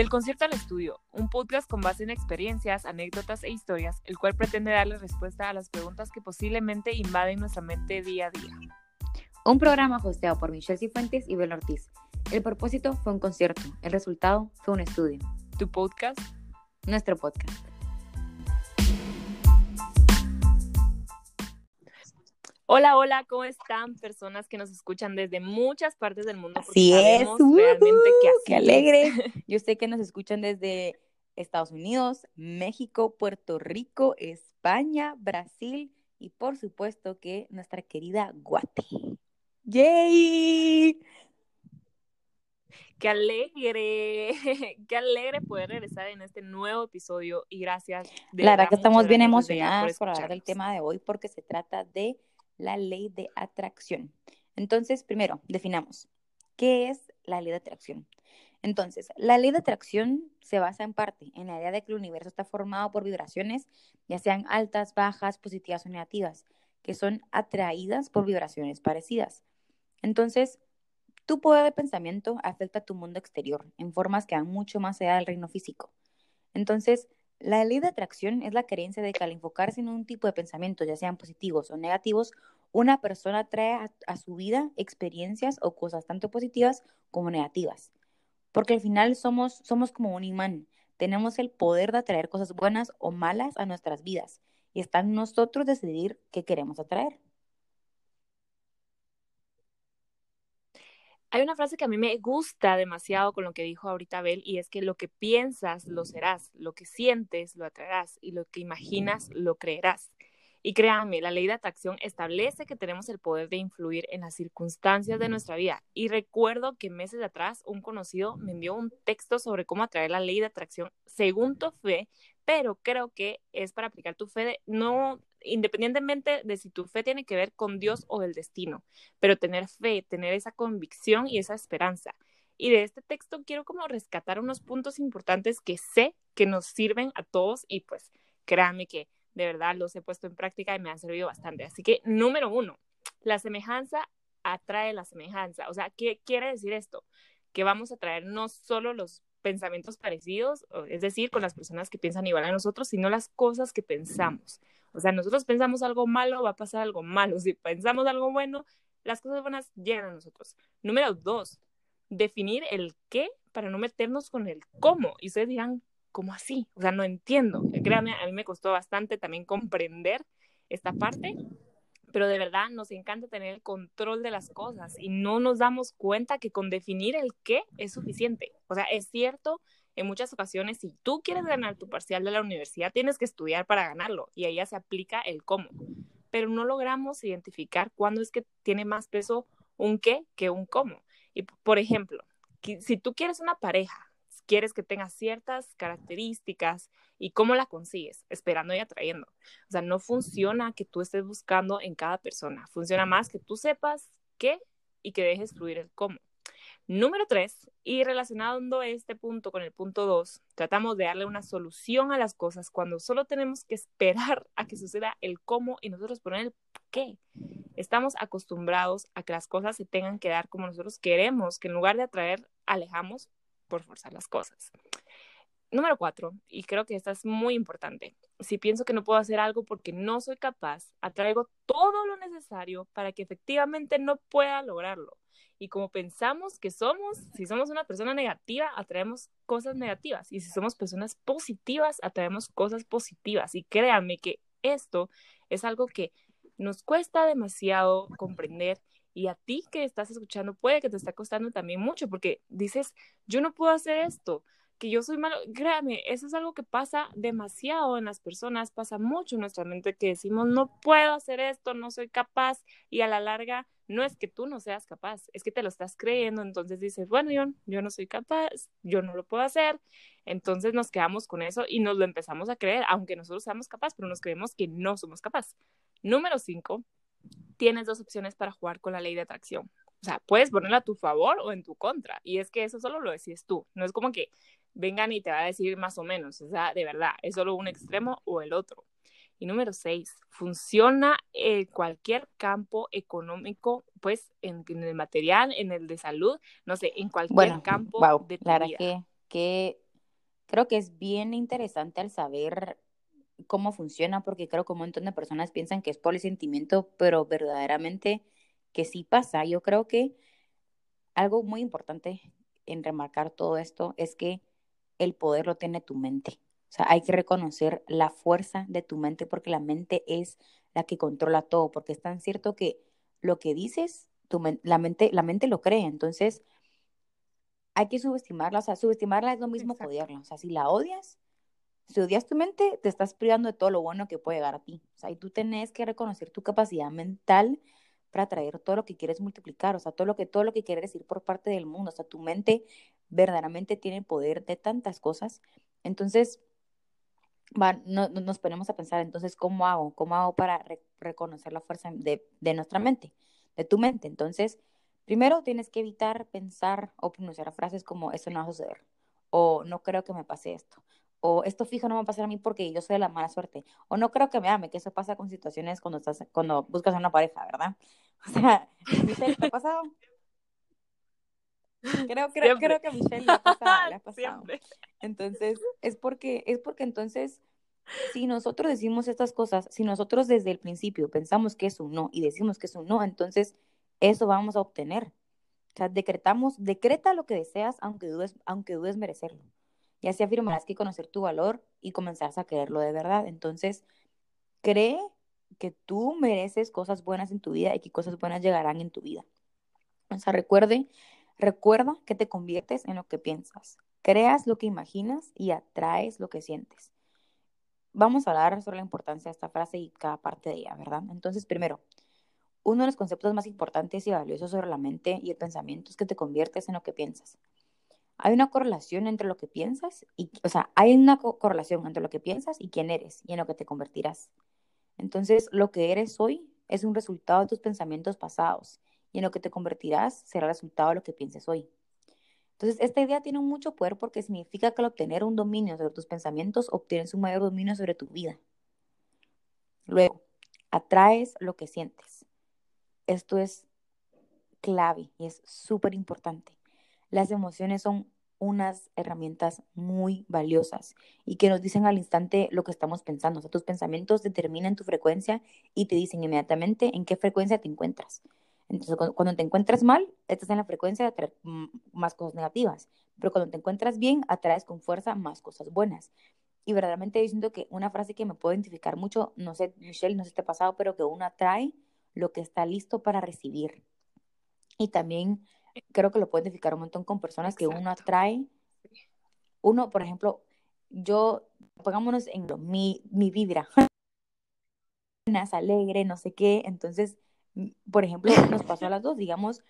Del concierto al estudio, un podcast con base en experiencias, anécdotas e historias, el cual pretende darle respuesta a las preguntas que posiblemente invaden nuestra mente día a día. Un programa hosteado por Michelle Cifuentes y Bel Ortiz. El propósito fue un concierto, el resultado fue un estudio. Tu podcast, Nuestro podcast. Hola, hola, ¿cómo están? Personas que nos escuchan desde muchas partes del mundo. Así es, realmente que así ¡Qué alegre! Yo sé que nos escuchan desde Estados Unidos, México, Puerto Rico, España, Brasil y por supuesto que nuestra querida Guate. ¡Yay! Qué alegre, qué alegre poder regresar en este nuevo episodio y gracias. de La verdad que estamos bien emocionadas por hablar del tema de hoy porque se trata de la ley de atracción. Entonces, primero, definamos, ¿qué es la ley de atracción? Entonces, la ley de atracción se basa en parte en la idea de que el universo está formado por vibraciones, ya sean altas, bajas, positivas o negativas, que son atraídas por vibraciones parecidas. Entonces, tu poder de pensamiento afecta a tu mundo exterior en formas que van mucho más allá del reino físico. Entonces, la ley de atracción es la creencia de que al enfocarse en un tipo de pensamientos, ya sean positivos o negativos, una persona trae a, a su vida experiencias o cosas tanto positivas como negativas. Porque al final somos, somos como un imán. Tenemos el poder de atraer cosas buenas o malas a nuestras vidas. Y está en nosotros decidir qué queremos atraer. Hay una frase que a mí me gusta demasiado con lo que dijo ahorita Bel y es que lo que piensas lo serás, lo que sientes lo atraerás y lo que imaginas lo creerás. Y créanme, la ley de atracción establece que tenemos el poder de influir en las circunstancias de nuestra vida. Y recuerdo que meses atrás un conocido me envió un texto sobre cómo atraer la ley de atracción según tu fe, pero creo que es para aplicar tu fe, de- no independientemente de si tu fe tiene que ver con Dios o el destino, pero tener fe, tener esa convicción y esa esperanza. Y de este texto quiero como rescatar unos puntos importantes que sé que nos sirven a todos y pues créanme que de verdad los he puesto en práctica y me han servido bastante. Así que número uno, la semejanza atrae la semejanza. O sea, ¿qué quiere decir esto? Que vamos a traer no solo los pensamientos parecidos, es decir, con las personas que piensan igual a nosotros, sino las cosas que pensamos. O sea, nosotros pensamos algo malo, va a pasar algo malo. Si pensamos algo bueno, las cosas buenas llegan a nosotros. Número dos, definir el qué para no meternos con el cómo. Y ustedes dirán, ¿cómo así? O sea, no entiendo. Créanme, a mí me costó bastante también comprender esta parte, pero de verdad nos encanta tener el control de las cosas y no nos damos cuenta que con definir el qué es suficiente. O sea, es cierto, en muchas ocasiones, si tú quieres ganar tu parcial de la universidad, tienes que estudiar para ganarlo y ahí ya se aplica el cómo. Pero no logramos identificar cuándo es que tiene más peso un qué que un cómo. Y por ejemplo, si tú quieres una pareja, quieres que tenga ciertas características y cómo la consigues, esperando y atrayendo. O sea, no funciona que tú estés buscando en cada persona, funciona más que tú sepas qué y que dejes fluir el cómo. Número tres, y relacionando este punto con el punto dos, tratamos de darle una solución a las cosas cuando solo tenemos que esperar a que suceda el cómo y nosotros poner el qué. Estamos acostumbrados a que las cosas se tengan que dar como nosotros queremos, que en lugar de atraer, alejamos por forzar las cosas. Número cuatro, y creo que esta es muy importante. Si pienso que no puedo hacer algo porque no soy capaz, atraigo todo lo necesario para que efectivamente no pueda lograrlo. Y como pensamos que somos, si somos una persona negativa, atraemos cosas negativas. Y si somos personas positivas, atraemos cosas positivas. Y créanme que esto es algo que nos cuesta demasiado comprender. Y a ti que estás escuchando puede que te está costando también mucho porque dices, yo no puedo hacer esto, que yo soy malo. Créame, eso es algo que pasa demasiado en las personas, pasa mucho en nuestra mente que decimos, no puedo hacer esto, no soy capaz. Y a la larga, no es que tú no seas capaz, es que te lo estás creyendo. Entonces dices, bueno, yo, yo no soy capaz, yo no lo puedo hacer. Entonces nos quedamos con eso y nos lo empezamos a creer, aunque nosotros seamos capaces, pero nos creemos que no somos capaces. Número cinco, tienes dos opciones para jugar con la ley de atracción. O sea, puedes ponerla a tu favor o en tu contra. Y es que eso solo lo decides tú. No es como que vengan y te va a decir más o menos. O sea, de verdad, es solo un extremo o el otro. Y número seis, funciona en cualquier campo económico, pues en, en el material, en el de salud, no sé, en cualquier Bueno, campo wow, de tu vida. que, que creo que es bien interesante al saber cómo funciona, porque creo que un montón de personas piensan que es por el sentimiento, pero verdaderamente que sí pasa. Yo creo que algo muy importante en remarcar todo esto es que el poder lo tiene tu mente. O sea, hay que reconocer la fuerza de tu mente porque la mente es la que controla todo, porque es tan cierto que lo que dices, tu la, mente, la mente lo cree. Entonces, hay que subestimarla. O sea, subestimarla es lo mismo que odiarla. O sea, si la odias, si odias tu mente, te estás privando de todo lo bueno que puede llegar a ti. O sea, y tú tenés que reconocer tu capacidad mental para atraer todo lo que quieres multiplicar, o sea, todo lo que, todo lo que quieres decir por parte del mundo, o sea, tu mente verdaderamente tiene poder de tantas cosas. Entonces, va, no, nos ponemos a pensar, entonces, ¿cómo hago? ¿Cómo hago para reconocer la fuerza de, de nuestra mente, de tu mente? Entonces, primero tienes que evitar pensar o pronunciar frases como, eso no va a suceder, o no creo que me pase esto, o esto fijo no me va a pasar a mí porque yo soy de la mala suerte, o no creo que me ame, que eso pasa con situaciones cuando estás, cuando buscas a una pareja, ¿verdad? O sea, Michelle, ¿te ha pasado? Creo, creo, creo que a Michelle le ha pasado, le ha pasado. Entonces, es porque, es porque entonces, si nosotros decimos estas cosas, si nosotros desde el principio pensamos que es un no y decimos que es un no, entonces eso vamos a obtener. O sea, decretamos, decreta lo que deseas aunque dudes, aunque dudes merecerlo. Y así afirmarás que conocer tu valor y comenzarás a creerlo de verdad. Entonces, cree que tú mereces cosas buenas en tu vida y que cosas buenas llegarán en tu vida. O sea, recuerde, recuerda que te conviertes en lo que piensas. Creas lo que imaginas y atraes lo que sientes. Vamos a hablar sobre la importancia de esta frase y cada parte de ella, ¿verdad? Entonces, primero, uno de los conceptos más importantes y valiosos sobre la mente y el pensamiento es que te conviertes en lo que piensas hay una correlación entre lo que piensas y, o sea, hay una correlación entre lo que piensas y quién eres y en lo que te convertirás. Entonces, lo que eres hoy es un resultado de tus pensamientos pasados y en lo que te convertirás será el resultado de lo que pienses hoy. Entonces, esta idea tiene mucho poder porque significa que al obtener un dominio sobre tus pensamientos, obtienes un mayor dominio sobre tu vida. Luego, atraes lo que sientes. Esto es clave y es súper importante. Las emociones son unas herramientas muy valiosas y que nos dicen al instante lo que estamos pensando. O tus pensamientos determinan tu frecuencia y te dicen inmediatamente en qué frecuencia te encuentras. Entonces, cuando te encuentras mal, estás en la frecuencia de atraer más cosas negativas, pero cuando te encuentras bien, atraes con fuerza más cosas buenas. Y verdaderamente diciendo que una frase que me puedo identificar mucho, no sé, Michelle, no sé si te ha pasado, pero que uno atrae lo que está listo para recibir. Y también creo que lo puedo identificar un montón con personas que uno atrae. Uno, por ejemplo, yo, pongámonos en lo, mi, mi vibra, alegre, no sé qué, entonces, por ejemplo, nos pasó a las dos, digamos,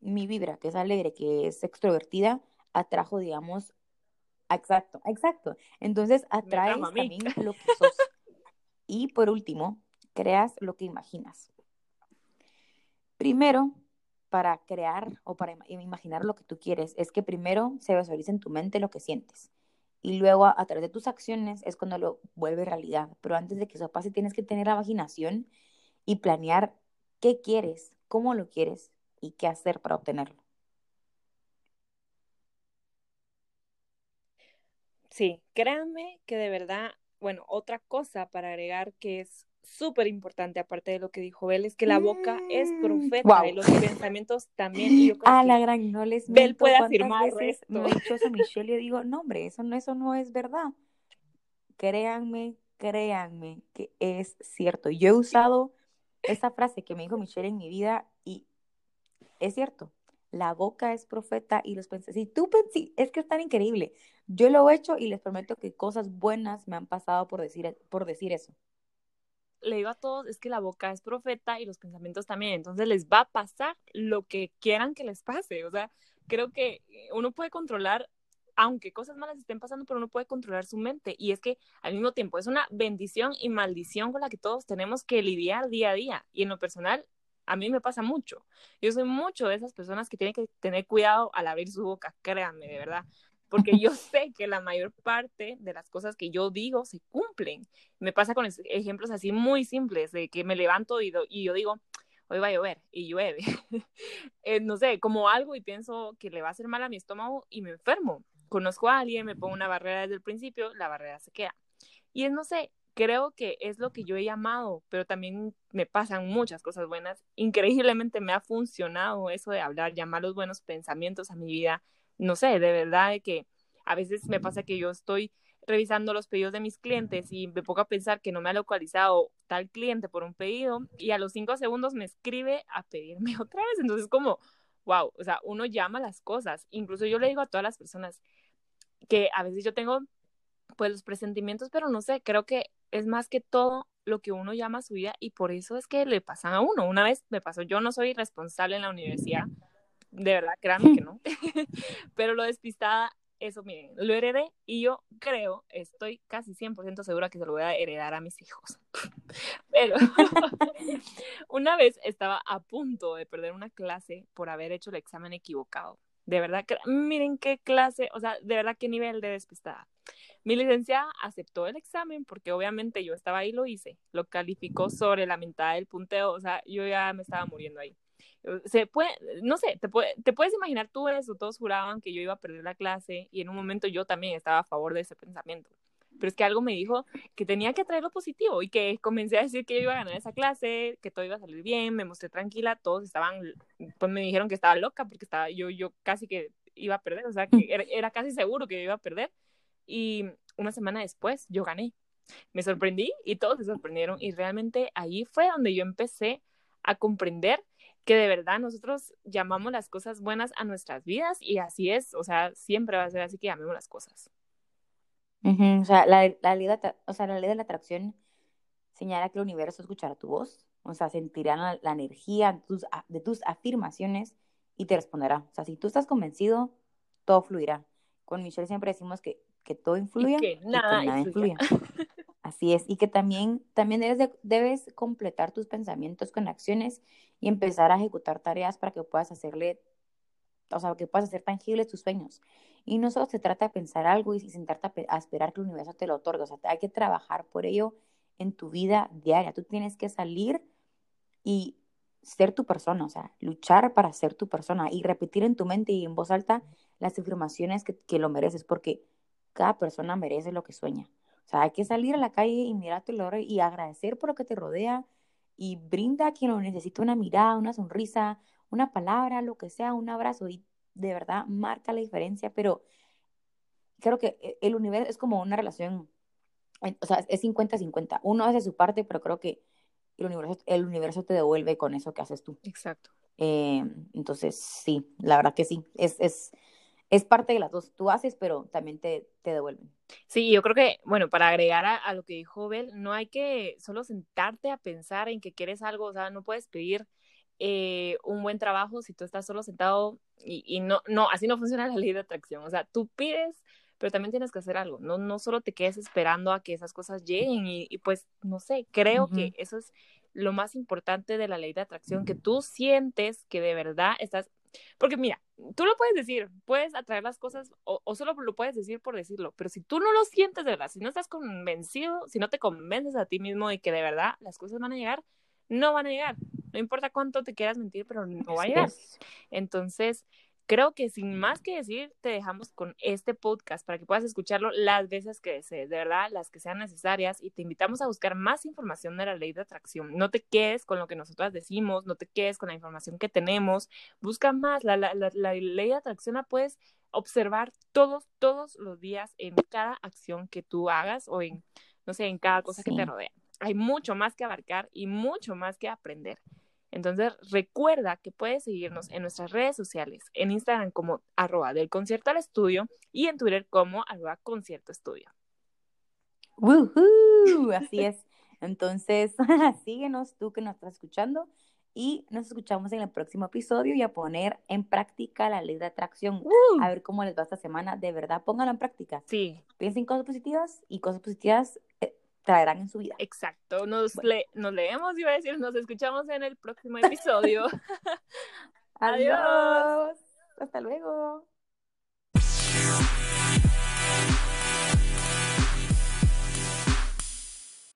mi vibra, que es alegre, que es extrovertida, atrajo, digamos, exacto, exacto. Entonces, atraes también lo que sos. Y por último, creas lo que imaginas. Primero, para crear o para imaginar lo que tú quieres es que primero se visualiza en tu mente lo que sientes y luego a, través de tus acciones es cuando lo vuelve realidad. Pero antes de que eso pase tienes que tener la imaginación y planear qué quieres, cómo lo quieres y qué hacer para obtenerlo. Sí, créanme que de verdad, bueno, otra cosa para agregar que es súper importante, aparte de lo que dijo Bel, es que la boca es mm, profeta y los pensamientos también. Y ah, la gran, no les Bel puede afirmar veces esto. Me he dicho eso a Michelle y yo digo, no, hombre, eso no, eso no es verdad. Créanme, créanme que es cierto. Yo he usado esa frase que me dijo Michelle en mi vida y es cierto. La boca es profeta y los pensé, si tú pensé, es que es tan increíble. Yo lo he hecho y les prometo que cosas buenas me han pasado por decir, por decir eso le digo a todos, es que la boca es profeta y los pensamientos también, entonces les va a pasar lo que quieran que les pase, o sea, creo que uno puede controlar, aunque cosas malas estén pasando, pero uno puede controlar su mente y es que al mismo tiempo es una bendición y maldición con la que todos tenemos que lidiar día a día y en lo personal a mí me pasa mucho. Yo soy mucho de esas personas que tienen que tener cuidado al abrir su boca, créanme, de verdad porque yo sé que la mayor parte de las cosas que yo digo se cumplen. Me pasa con ejemplos así muy simples, de que me levanto y, y yo digo, hoy va a llover y llueve. Eh, no sé, como algo y pienso que le va a hacer mal a mi estómago y me enfermo. conozco a alguien, me pongo una barrera desde el principio, la barrera se queda. Y es, no sé, creo que es lo que yo he llamado, pero también me pasan muchas cosas buenas. Increíblemente me ha funcionado eso de hablar, llamar los buenos pensamientos a mi vida. No sé, de verdad que a veces me pasa que yo estoy revisando los pedidos de mis clientes y me pongo a pensar que no me ha localizado tal cliente por un pedido y a los cinco segundos me escribe a pedirme otra vez. Entonces, como, wow, o sea, uno llama las cosas. Incluso yo le digo a todas las personas que a veces yo tengo pues los presentimientos, pero no sé, creo que es más que todo lo que uno llama su vida y por eso es que le pasan a uno. Una vez me pasó, yo no soy responsable en la universidad, de verdad, créanme que no, pero lo despistada eso, miren, lo heredé y yo creo, estoy casi 100% segura que se lo voy a heredar a mis hijos. Pero una vez estaba a punto de perder una clase por haber hecho el examen equivocado. De verdad, miren qué clase, o sea, de verdad qué nivel de despistada. Mi licenciada aceptó el examen porque obviamente yo estaba ahí y lo hice. Lo calificó sobre la mitad del punteo, o sea, yo ya me estaba muriendo ahí se puede, no sé, te, te puedes imaginar tú eso, todos juraban que yo iba a perder la clase y en un momento yo también estaba a favor de ese pensamiento. Pero es que algo me dijo que tenía que traer lo positivo y que comencé a decir que yo iba a ganar esa clase, que todo iba a salir bien, me mostré tranquila, todos estaban, pues me dijeron que estaba loca porque estaba, yo, yo casi que iba a perder, o sea, que era, era casi seguro que yo iba a perder. Y una semana después yo gané. Me sorprendí y todos se sorprendieron y realmente ahí fue donde yo empecé a comprender que de verdad nosotros llamamos las cosas buenas a nuestras vidas y así es, o sea, siempre va a ser así que llamemos las cosas. O, sea, la, la ley de, o sea, la ley de la atracción señala que el universo escuchará tu voz, o sea, sentirá la, energía de tus, de tus afirmaciones y te responderá. O sea, si tú estás convencido, todo fluirá. Con Michelle siempre decimos que, que todo influye y que nada, influye. Así es, y que también, también debes, completar tus pensamientos con acciones y empezar a ejecutar tareas para que puedas hacerle, o sea, que puedas hacer tangibles tus sueños. Y no solo se trata de pensar algo y sentarte a, esperar que el universo te lo otorgue, o sea, hay que trabajar por ello en tu vida diaria. Tú tienes que salir y ser tu persona, o sea, luchar para ser tu persona y repetir en tu mente y en voz alta las afirmaciones que lo mereces, porque cada persona merece lo que sueña. O sea, hay que salir a la calle y mirar tu loro y agradecer por lo que te rodea y brinda a quien lo necesita una mirada, una sonrisa, una palabra, lo que sea, un abrazo y de verdad marca la diferencia, pero creo que e, el universo es como una relación, o sea, es 50-50. Uno hace su parte, pero creo que el universo, el universo te devuelve con eso que haces tú. Exacto. Eh, entonces, sí, la verdad que sí, es, es, es parte de las dos. Tú haces, pero también te, te devuelven. Sí, yo creo que, bueno, para agregar a, lo que dijo Bel, no hay que solo sentarte a pensar en que quieres algo, o sea, no puedes pedir eh, un buen trabajo si tú estás solo sentado y, y, no, no, así no funciona la ley de atracción. O sea, tú pides, pero también tienes que hacer algo. No, no solo te quedes esperando a que esas cosas lleguen y, y pues, no sé, creo que eso es lo más importante de la ley de atracción, que tú sientes que de verdad estás porque mira, tú lo puedes decir, puedes atraer las cosas o, solo lo puedes decir por decirlo, pero si tú no lo sientes de verdad, si no estás convencido, si no te convences a ti mismo de que de verdad las cosas van a llegar, no van a llegar. No importa cuánto te quieras mentir, pero no va a llegar. Entonces, creo que sin más que decir, te dejamos con este podcast para que puedas escucharlo las veces que desees, de verdad, las que sean necesarias, y te invitamos a buscar más información de la ley de atracción. No te quedes con lo que nosotras decimos, no te quedes con la información que tenemos, busca más. La, la, la, ley de atracción la puedes observar todos, todos los días en cada acción que tú hagas o en, no sé, en cada cosa que te rodea. Hay mucho más que abarcar y mucho más que aprender. Entonces, recuerda que puedes seguirnos en nuestras redes sociales, en Instagram como arroba del concierto al estudio y en Twitter como arroba concierto estudio. Así es. Entonces, síguenos tú que nos estás escuchando y nos escuchamos en el próximo episodio y a poner en práctica la ley de atracción. A ver cómo les va esta semana. De verdad, pónganlo en práctica. Sí. Piensen cosas positivas y cosas positivas traerán en su vida. Exacto, nos, le nos leemos, iba a decir, nos escuchamos en el próximo episodio. Adiós. Hasta luego.